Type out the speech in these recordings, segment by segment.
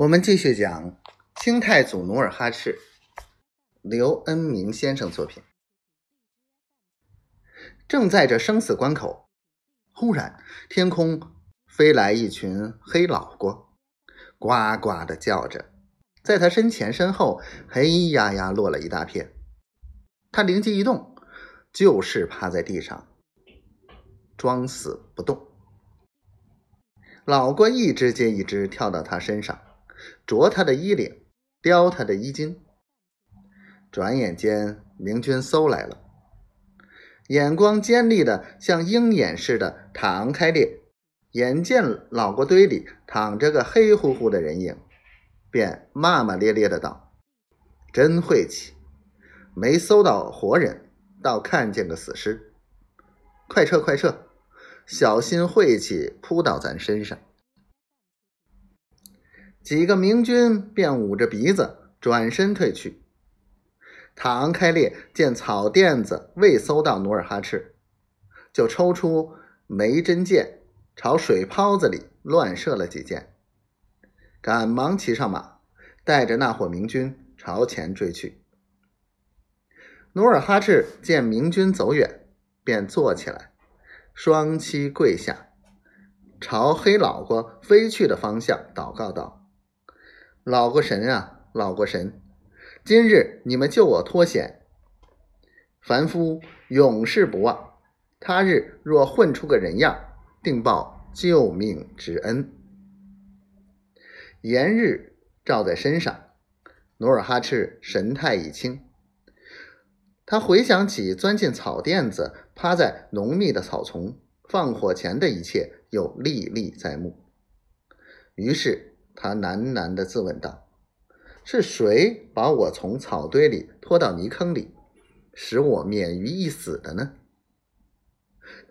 我们继续讲清太祖努尔哈赤，刘恩明先生作品。正在这生死关口，忽然天空飞来一群黑老瓜，呱呱的叫着，在他身前身后黑压压落了一大片。他灵机一动，就是趴在地上装死不动。老瓜一只接一只跳到他身上。啄他的衣领，叼他的衣襟。转眼间，明军搜来了，眼光尖利的像鹰眼似的躺开裂，眼见老锅堆里躺着个黑乎乎的人影，便骂骂咧咧的道：“真晦气，没搜到活人，倒看见个死尸。快撤，快撤，小心晦气扑到咱身上。”几个明军便捂着鼻子转身退去。塔昂开烈见草垫子未搜到努尔哈赤，就抽出梅针箭，朝水泡子里乱射了几箭，赶忙骑上马，带着那伙明军朝前追去。努尔哈赤见明军走远，便坐起来，双膝跪下，朝黑老婆飞去的方向祷告道。老过神啊，老过神！今日你们救我脱险，凡夫永世不忘。他日若混出个人样，定报救命之恩。炎日照在身上，努尔哈赤神态已清。他回想起钻进草垫子，趴在浓密的草丛放火前的一切，又历历在目。于是。他喃喃地自问道：“是谁把我从草堆里拖到泥坑里，使我免于一死的呢？”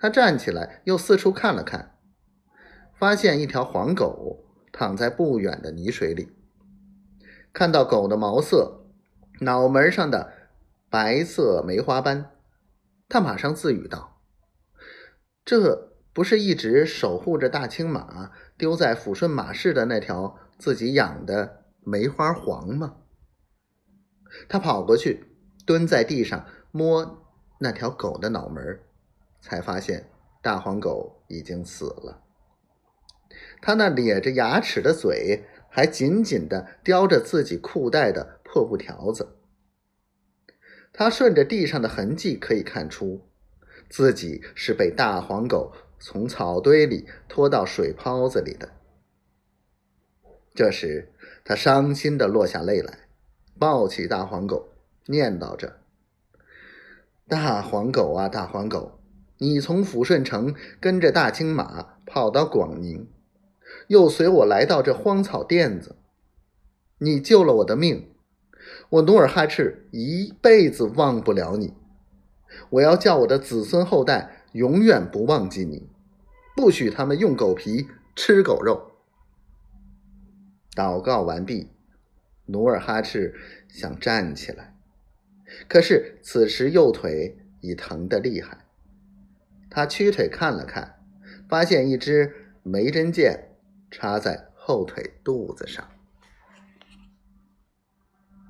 他站起来，又四处看了看，发现一条黄狗躺在不远的泥水里。看到狗的毛色、脑门上的白色梅花斑，他马上自语道：“这……”不是一直守护着大青马丢在抚顺马市的那条自己养的梅花黄吗？他跑过去，蹲在地上摸那条狗的脑门，才发现大黄狗已经死了。他那咧着牙齿的嘴还紧紧地叼着自己裤带的破布条子。他顺着地上的痕迹可以看出，自己是被大黄狗。从草堆里拖到水泡子里的。这时，他伤心的落下泪来，抱起大黄狗，念叨着：“大黄狗啊，大黄狗，你从抚顺城跟着大青马跑到广宁，又随我来到这荒草甸子，你救了我的命，我努尔哈赤一辈子忘不了你。我要叫我的子孙后代。”永远不忘记你，不许他们用狗皮吃狗肉。祷告完毕，努尔哈赤想站起来，可是此时右腿已疼得厉害。他屈腿看了看，发现一支梅针箭插在后腿肚子上。